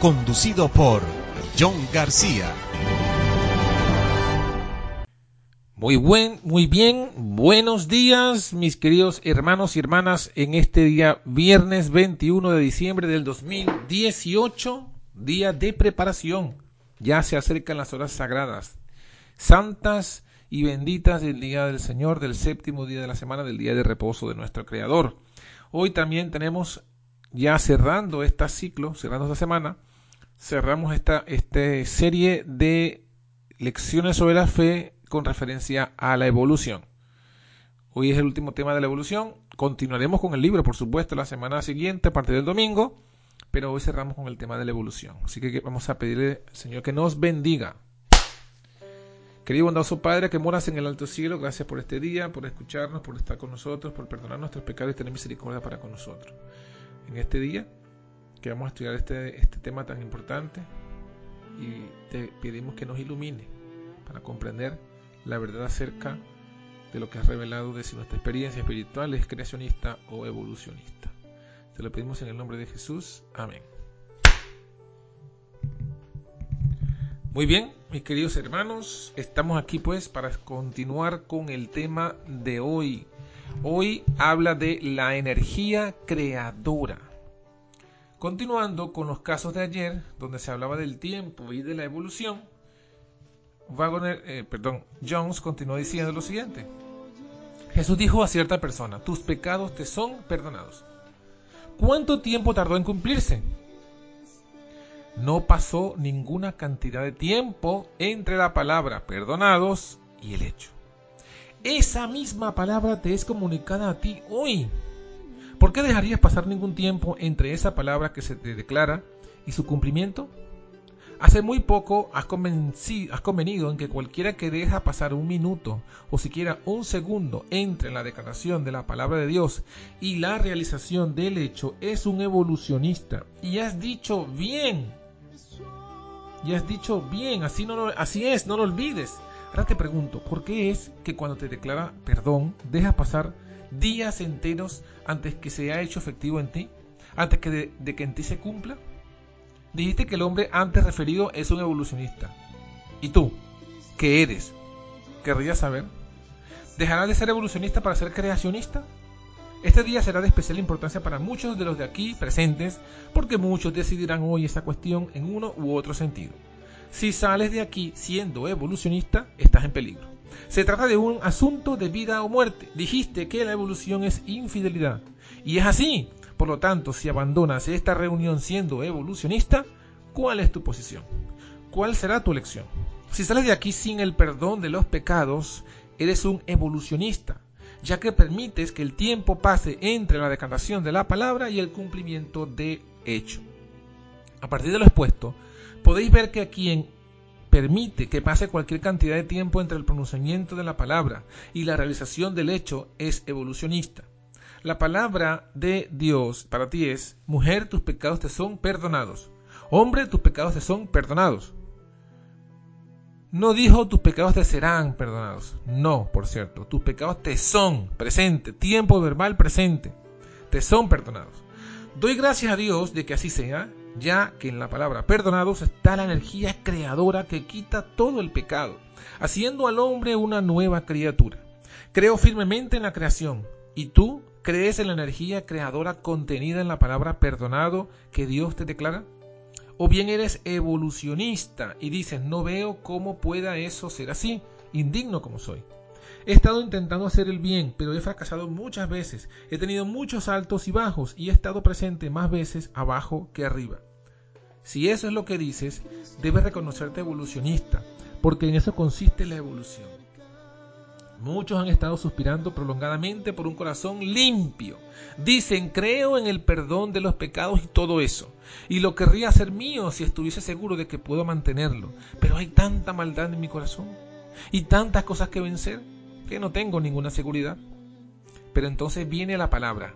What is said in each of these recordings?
conducido por John García. Muy buen, muy bien, buenos días mis queridos hermanos y hermanas en este día viernes 21 de diciembre del 2018, día de preparación. Ya se acercan las horas sagradas, santas y benditas del día del Señor, del séptimo día de la semana, del día de reposo de nuestro Creador. Hoy también tenemos, ya cerrando este ciclo, cerrando esta semana, cerramos esta, esta serie de lecciones sobre la fe con referencia a la evolución. Hoy es el último tema de la evolución. Continuaremos con el libro, por supuesto, la semana siguiente, a partir del domingo, pero hoy cerramos con el tema de la evolución. Así que vamos a pedirle, Señor, que nos bendiga. Querido bondadoso Padre, que moras en el alto cielo, gracias por este día, por escucharnos, por estar con nosotros, por perdonar nuestros pecados y tener misericordia para con nosotros. En este día que vamos a estudiar este, este tema tan importante y te pedimos que nos ilumine para comprender la verdad acerca de lo que has revelado de si nuestra experiencia espiritual es creacionista o evolucionista. Te lo pedimos en el nombre de Jesús. Amén. Muy bien, mis queridos hermanos, estamos aquí pues para continuar con el tema de hoy. Hoy habla de la energía creadora. Continuando con los casos de ayer, donde se hablaba del tiempo y de la evolución, eh, perdón, Jones continuó diciendo lo siguiente. Jesús dijo a cierta persona, tus pecados te son perdonados. ¿Cuánto tiempo tardó en cumplirse? No pasó ninguna cantidad de tiempo entre la palabra perdonados y el hecho. Esa misma palabra te es comunicada a ti hoy. ¿Por qué dejarías pasar ningún tiempo entre esa palabra que se te declara y su cumplimiento? Hace muy poco has, convenido en que cualquiera que deja pasar un minuto o siquiera un segundo entre la declaración de la palabra de Dios y la realización del hecho es un evolucionista. Y has dicho bien. Y has dicho bien, así, no así es, no lo olvides. Ahora te pregunto, ¿por qué es que cuando te declara perdón dejas pasar días enteros antes que se haya hecho efectivo en ti, antes que de, que en ti se cumpla? Dijiste que el hombre antes referido es un evolucionista. ¿Y tú? ¿Qué eres? ¿Querrías saber? ¿Dejarás de ser evolucionista para ser creacionista? Este día será de especial importancia para muchos de los de aquí presentes porque muchos decidirán hoy esta cuestión en uno u otro sentido. Si sales de aquí siendo evolucionista, estás en peligro. Se trata de un asunto de vida o muerte. Dijiste que la evolución es infidelidad. Y es así. Por lo tanto, si abandonas esta reunión siendo evolucionista, ¿cuál es tu posición? ¿Cuál será tu elección? Si sales de aquí sin el perdón de los pecados, eres un evolucionista, ya que permites que el tiempo pase entre la decantación de la palabra y el cumplimiento de hecho. A partir de lo expuesto, podéis ver que a quien permite que pase cualquier cantidad de tiempo entre el pronunciamiento de la palabra y la realización del hecho es evolucionista. La palabra de Dios para ti es, mujer, tus pecados te son perdonados. Hombre, tus pecados te son perdonados. No dijo tus pecados te serán perdonados. No, por cierto, tus pecados te son presente, tiempo verbal presente. Te son perdonados. Doy gracias a Dios de que así sea ya que en la palabra perdonados está la energía creadora que quita todo el pecado, haciendo al hombre una nueva criatura. Creo firmemente en la creación, y tú crees en la energía creadora contenida en la palabra perdonado que Dios te declara. O bien eres evolucionista y dices, no veo cómo pueda eso ser así. indigno como soy. He estado intentando hacer el bien, pero he fracasado muchas veces. He tenido muchos altos y bajos y he estado presente más veces abajo que arriba. Si eso es lo que dices, debes reconocerte evolucionista, porque en eso consiste la evolución. Muchos han estado suspirando prolongadamente por un corazón limpio. Dicen, creo en el perdón de los pecados y todo eso. Y lo querría hacer mío si estuviese seguro de que puedo mantenerlo. Pero hay tanta maldad en mi corazón y tantas cosas que vencer que no tengo ninguna seguridad. Pero entonces viene la palabra,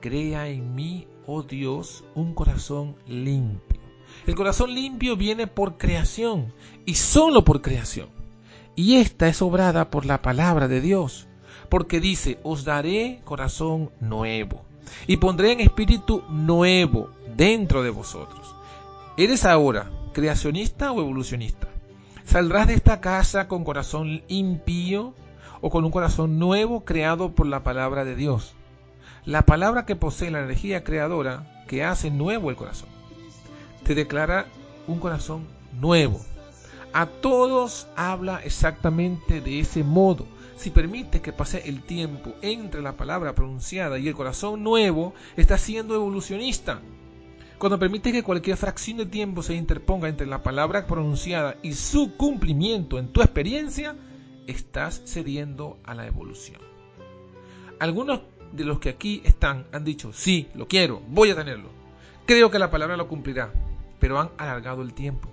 crea en mí, oh Dios, un corazón limpio. El corazón limpio viene por creación y solo por creación. Y esta es obrada por la palabra de Dios, porque dice, os daré corazón nuevo y pondré en espíritu nuevo dentro de vosotros. ¿Eres ahora creacionista o evolucionista? ¿Saldrás de esta casa con corazón impío o con un corazón nuevo creado por la palabra de Dios? La palabra que posee la energía creadora que hace nuevo el corazón. Te declara un corazón nuevo, a todos habla exactamente de ese modo. Si permite que pase el tiempo entre la palabra pronunciada y el corazón nuevo, está siendo evolucionista. Cuando permite que cualquier fracción de tiempo se interponga entre la palabra pronunciada y su cumplimiento en tu experiencia, estás cediendo a la evolución. Algunos de los que aquí están han dicho, sí, lo quiero, voy a tenerlo. Creo que la palabra lo cumplirá, pero han alargado el tiempo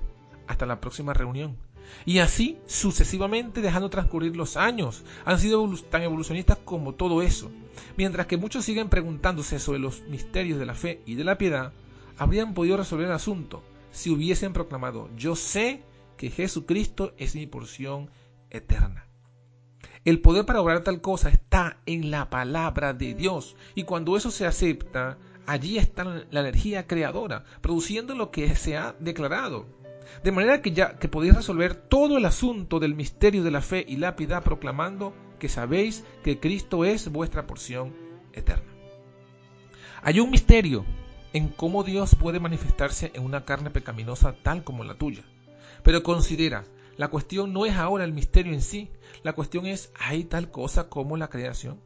hasta la próxima reunión. Y así sucesivamente dejando transcurrir los años. Han sido tan evolucionistas como todo eso. Mientras que muchos siguen preguntándose sobre los misterios de la fe y de la piedad, habrían podido resolver el asunto si hubiesen proclamado, yo sé que Jesucristo es mi porción eterna. El poder para obrar tal cosa está en la palabra de Dios. Y cuando eso se acepta, allí está la energía creadora, produciendo lo que se ha declarado. De manera que ya que podéis resolver todo el asunto del misterio de la fe y la piedad proclamando que sabéis que Cristo es vuestra porción eterna. Hay un misterio en cómo Dios puede manifestarse en una carne pecaminosa tal como la tuya. Pero considera, la cuestión no es ahora el misterio en sí, la cuestión es, ¿hay tal cosa como la creación?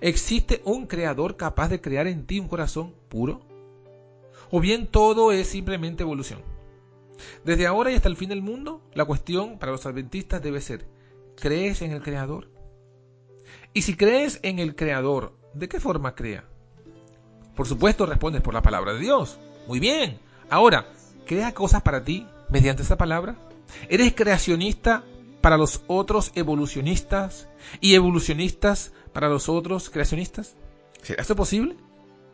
¿Existe un creador capaz de crear en ti un corazón puro? ¿O bien todo es simplemente evolución? Desde ahora y hasta el fin del mundo, la cuestión para los adventistas debe ser, ¿crees en el Creador? Y si crees en el Creador, ¿de qué forma crea? Por supuesto, respondes por la palabra de Dios. Muy bien. Ahora, ¿crea cosas para ti mediante esa palabra? ¿Eres creacionista para los otros evolucionistas y evolucionistas para los otros creacionistas? ¿Será esto posible?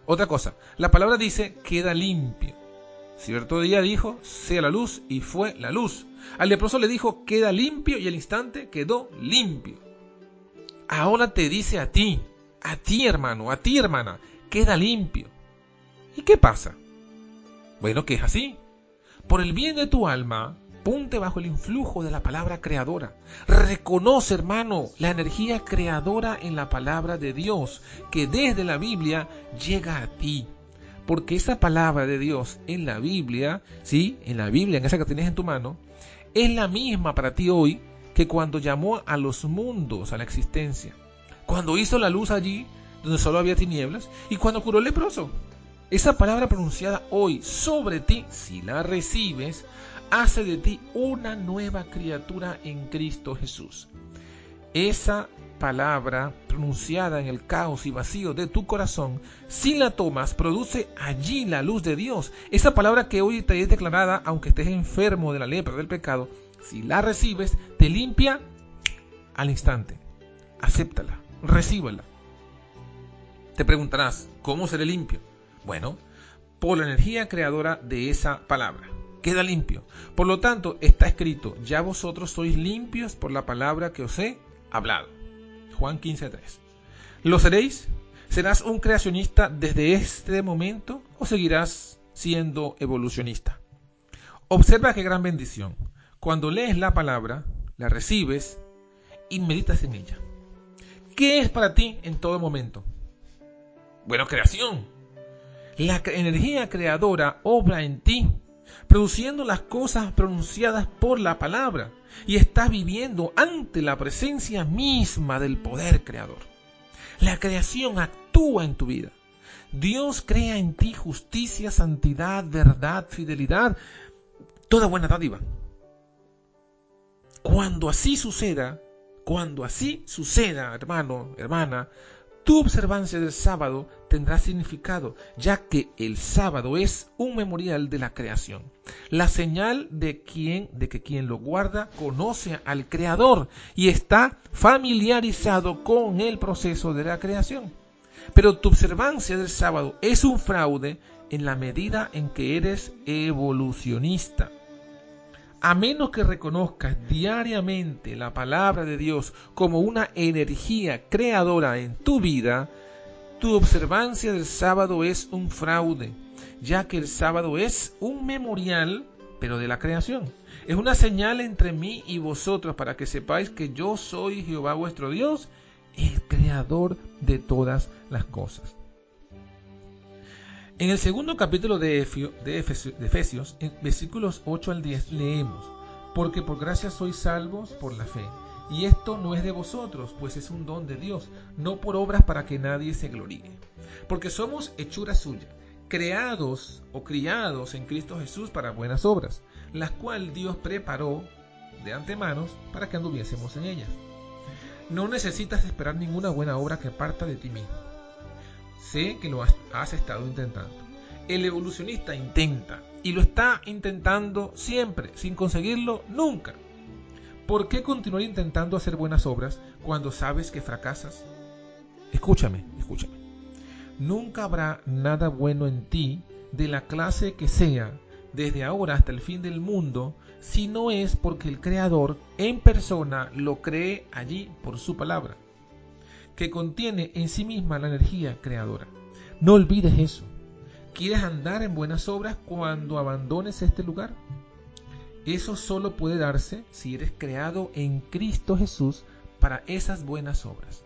Otra cosa, la palabra dice queda limpio. Cierto día dijo, sea la luz, y fue la luz. Al leproso le dijo, queda limpio, y al instante quedó limpio. Ahora te dice a ti, a ti hermano, a ti hermana, queda limpio. ¿Y qué pasa? Bueno, que es así. Por el bien de tu alma, ponte bajo el influjo de la palabra creadora. Reconoce, hermano, la energía creadora en la palabra de Dios, que desde la Biblia llega a ti. Porque esa palabra de Dios en la Biblia, ¿sí? En la Biblia, en esa que tienes en tu mano, es la misma para ti hoy que cuando llamó a los mundos a la existencia. Cuando hizo la luz allí donde solo había tinieblas y cuando curó el leproso. Esa palabra pronunciada hoy sobre ti, si la recibes, hace de ti una nueva criatura en Cristo Jesús. Esa palabra pronunciada en el caos y vacío de tu corazón, si la tomas, produce allí la luz de Dios. Esa palabra que hoy te es declarada, aunque estés enfermo de la lepra del pecado, si la recibes, te limpia al instante. Acéptala, recíbela. Te preguntarás, ¿cómo seré limpio? Bueno, por la energía creadora de esa palabra. Queda limpio. Por lo tanto, está escrito, ya vosotros sois limpios por la palabra que os he hablado. Juan 15.3. ¿Lo seréis? ¿Serás un creacionista desde este momento o seguirás siendo evolucionista? Observa qué gran bendición. Cuando lees la palabra, la recibes y meditas en ella. ¿Qué es para ti en todo momento? Bueno, creación. La energía creadora obra en ti. Produciendo las cosas pronunciadas por la palabra y estás viviendo ante la presencia misma del poder creador. La creación actúa en tu vida. Dios crea en ti justicia, santidad, verdad, fidelidad, toda buena dádiva. Cuando así suceda, cuando así suceda, hermano, hermana, tu observancia del sábado tendrá significado, ya que el sábado es un memorial de la creación, la señal de quien de que quien lo guarda conoce al creador y está familiarizado con el proceso de la creación. Pero tu observancia del sábado es un fraude en la medida en que eres evolucionista a menos que reconozcas diariamente la palabra de Dios como una energía creadora en tu vida, tu observancia del sábado es un fraude, ya que el sábado es un memorial, pero de la creación. Es una señal entre mí y vosotros para que sepáis que yo soy Jehová vuestro Dios, el creador de todas las cosas. En el segundo capítulo de, Efesios, versículos 8 al 10, leemos, porque por gracia sois salvos por la fe. Y esto no es de vosotros, pues es un don de Dios, no por obras para que nadie se gloríe. Porque somos hechura suya, creados o criados en Cristo Jesús para buenas obras, las cuales Dios preparó de antemano para que anduviésemos en ellas. No necesitas esperar ninguna buena obra que parta de ti mismo Sé que lo has, estado intentando. El evolucionista intenta y lo está intentando siempre, sin conseguirlo nunca. ¿Por qué continuar intentando hacer buenas obras cuando sabes que fracasas? Escúchame, escúchame. Nunca habrá nada bueno en ti, de la clase que sea, desde ahora hasta el fin del mundo, si no es porque el Creador en persona lo cree allí por su palabra que contiene en sí misma la energía creadora. No olvides eso. ¿Quieres andar en buenas obras cuando abandones este lugar? Eso solo puede darse si eres creado en Cristo Jesús para esas buenas obras.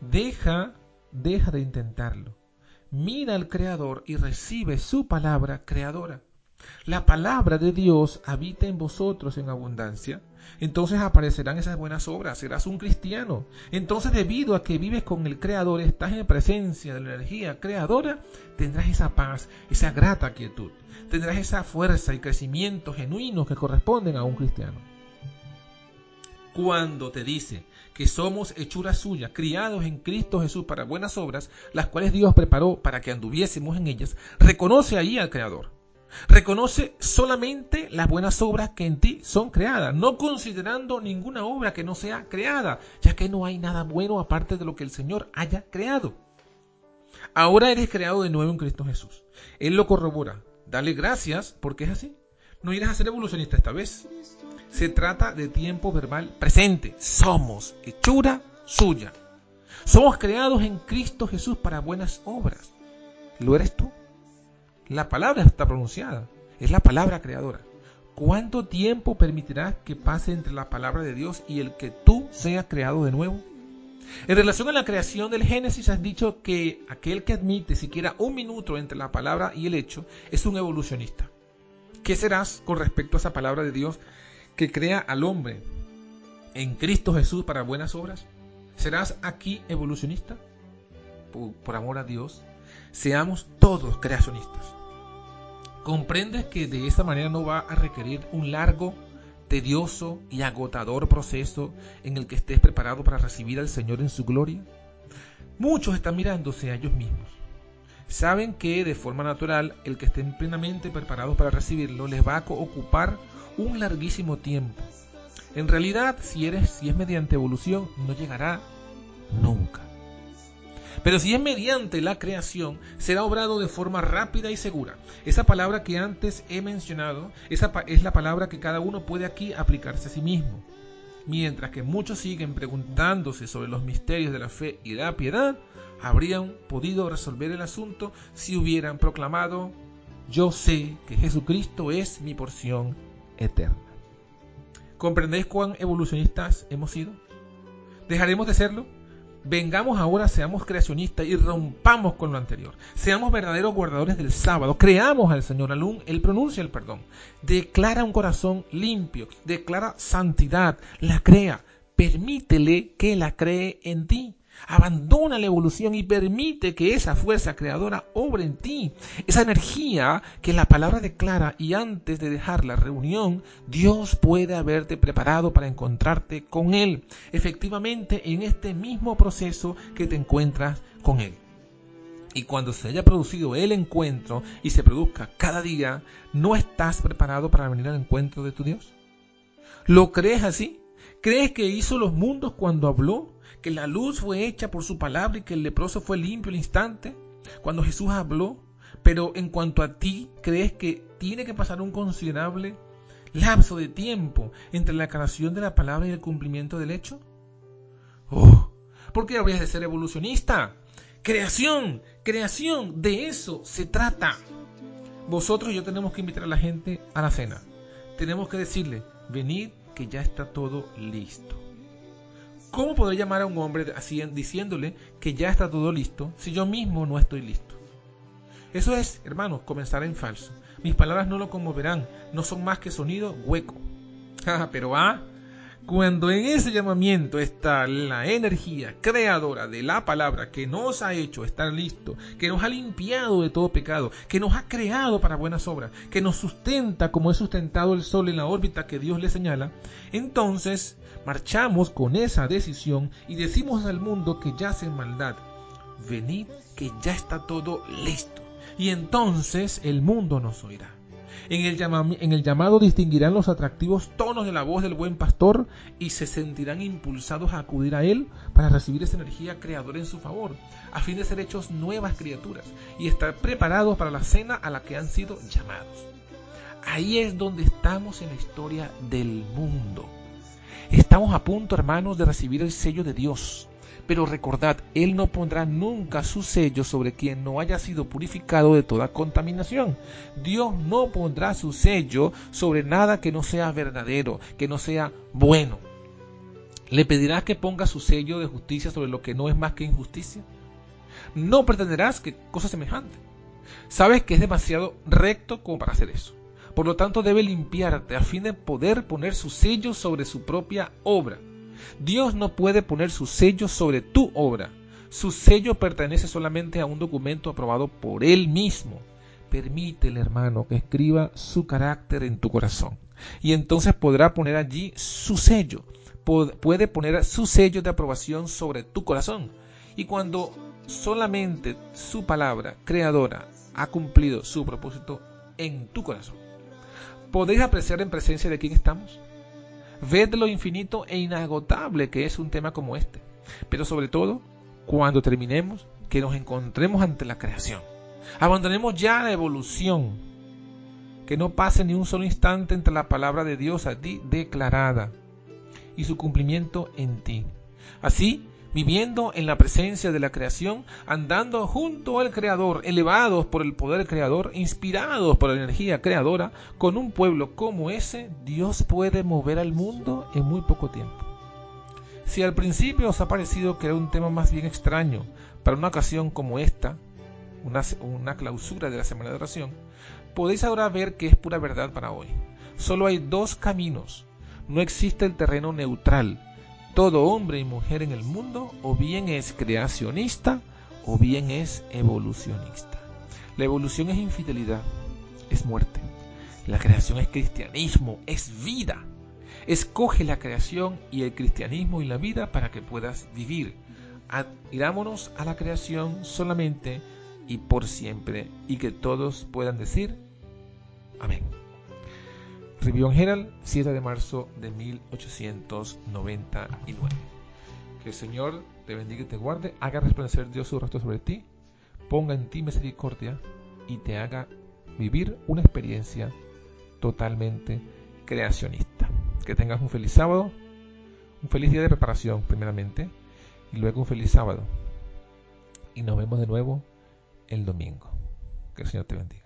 Deja, deja de intentarlo. Mira al Creador y recibe su palabra creadora. La palabra de Dios habita en vosotros en abundancia entonces aparecerán esas buenas obras, serás un cristiano. Entonces debido a que vives con el Creador, estás en presencia de la energía creadora, tendrás esa paz, esa grata quietud, tendrás esa fuerza y crecimiento genuinos que corresponden a un cristiano. Cuando te dice que somos hechura suya, criados en Cristo Jesús para buenas obras, las cuales Dios preparó para que anduviésemos en ellas, reconoce ahí al Creador. Reconoce solamente las buenas obras que en ti son creadas, no considerando ninguna obra que no sea creada, ya que no hay nada bueno aparte de lo que el Señor haya creado. Ahora eres creado de nuevo en Cristo Jesús. Él lo corrobora. Dale gracias porque es así. No irás a ser evolucionista esta vez. Se trata de tiempo verbal presente. Somos hechura suya. Somos creados en Cristo Jesús para buenas obras. ¿Lo eres tú? La palabra está pronunciada, es la palabra creadora. ¿Cuánto tiempo permitirás que pase entre la palabra de Dios y el que tú seas creado de nuevo? En relación a la creación del Génesis has dicho que aquel que admite siquiera un minuto entre la palabra y el hecho es un evolucionista. ¿Qué serás con respecto a esa palabra de Dios que crea al hombre en Cristo Jesús para buenas obras? ¿Serás aquí evolucionista? Por, por amor a Dios, seamos todos creacionistas. Comprendes que de esta manera no va a requerir un largo, tedioso y agotador proceso en el que estés preparado para recibir al Señor en su gloria. Muchos están mirándose a ellos mismos. Saben que de forma natural el que estén plenamente preparados para recibirlo les va a ocupar un larguísimo tiempo. En realidad, si eres si es mediante evolución, no llegará nunca. Pero si es mediante la creación, será obrado de forma rápida y segura. Esa palabra que antes he mencionado, esa es la palabra que cada uno puede aquí aplicarse a sí mismo. Mientras que muchos siguen preguntándose sobre los misterios de la fe y la piedad, habrían podido resolver el asunto si hubieran proclamado, yo sé que Jesucristo es mi porción eterna. ¿Comprendéis cuán evolucionistas hemos sido? ¿Dejaremos de serlo? Vengamos ahora, seamos creacionistas y rompamos con lo anterior. Seamos verdaderos guardadores del sábado. Creamos al Señor. Alún, Él pronuncia el perdón. Declara un corazón limpio. Declara santidad. La crea. Permítele que la cree en ti. Abandona la evolución y permite que esa fuerza creadora obre en ti. Esa energía que la palabra declara y antes de dejar la reunión, Dios puede haberte preparado para encontrarte con Él. Efectivamente, en este mismo proceso que te encuentras con Él. Y cuando se haya producido el encuentro y se produzca cada día, ¿no estás preparado para venir al encuentro de tu Dios? ¿Lo crees así? ¿Crees que hizo los mundos cuando habló? que la luz fue hecha por su palabra y que el leproso fue limpio al instante cuando Jesús habló, pero en cuanto a ti, ¿crees que tiene que pasar un considerable lapso de tiempo entre la creación de la palabra y el cumplimiento del hecho? Oh, ¿por qué habrías de ser evolucionista? Creación, creación, de eso se trata. Vosotros y yo tenemos que invitar a la gente a la cena. Tenemos que decirle, venid que ya está todo listo. ¿Cómo poder llamar a un hombre así diciéndole que ya está todo listo si yo mismo no estoy listo? Eso es, hermanos, comenzar en falso. Mis palabras no lo conmoverán, no son más que sonido hueco. Ah, pero ah, cuando en ese llamamiento está la energía creadora de la palabra que nos ha hecho estar listo, que nos ha limpiado de todo pecado, que nos ha creado para buenas obras, que nos sustenta como es sustentado el sol en la órbita que Dios le señala, entonces marchamos con esa decisión y decimos al mundo que yace en maldad, venid que ya está todo listo. Y entonces el mundo nos oirá. En el, llamado distinguirán los atractivos tonos de la voz del buen pastor y se sentirán impulsados a acudir a él para recibir esa energía creadora en su favor, a fin de ser hechos nuevas criaturas y estar preparados para la cena a la que han sido llamados. Ahí es donde estamos en la historia del mundo. Estamos a punto, hermanos, de recibir el sello de Dios. Pero recordad, Él no pondrá nunca su sello sobre quien no haya sido purificado de toda contaminación. Dios no pondrá su sello sobre nada que no sea verdadero, que no sea bueno. ¿Le pedirás que ponga su sello de justicia sobre lo que no es más que injusticia? No pretenderás que cosa semejante. Sabes que es demasiado recto como para hacer eso. Por lo tanto, debe limpiarte a fin de poder poner su sello sobre su propia obra. Dios no puede poner su sello sobre tu obra. Su sello pertenece solamente a un documento aprobado por Él mismo. Permítele, hermano, que escriba su carácter en tu corazón. Y entonces podrá poner allí su sello. Puede poner su sello de aprobación sobre tu corazón. Y cuando solamente su palabra creadora ha cumplido su propósito en tu corazón, ¿Podéis apreciar en presencia de quién estamos? Ved lo infinito e inagotable que es un tema como este. Pero sobre todo, cuando terminemos, que nos encontremos ante la creación. Abandonemos ya la evolución. Que no pase ni un solo instante entre la palabra de Dios a ti declarada y su cumplimiento en ti. Así, viviendo en la presencia de la creación, andando junto al Creador, elevados por el poder creador, inspirados por la energía creadora, con un pueblo como ese, Dios puede mover al mundo en muy poco tiempo. Si al principio os ha parecido que era un tema más bien extraño para una ocasión como esta, una, clausura de la semana de oración, podéis ahora ver que es pura verdad para hoy. Solo hay dos caminos. No existe el terreno neutral todo hombre y mujer en el mundo o bien es creacionista o bien es evolucionista. La evolución es infidelidad, es muerte. La creación es cristianismo, es vida. Escoge la creación y el cristianismo y la vida para que puedas vivir. Irámonos a la creación solamente y por siempre y que todos puedan decir amén. Review Herald, 7 de marzo de 1899. Que el Señor te bendiga y te guarde, haga resplandecer Dios su rostro sobre ti, ponga en ti misericordia y te haga vivir una experiencia totalmente creacionista. Que tengas un feliz sábado, un feliz día de preparación primeramente y luego un feliz sábado. Y nos vemos de nuevo el domingo. Que el Señor te bendiga.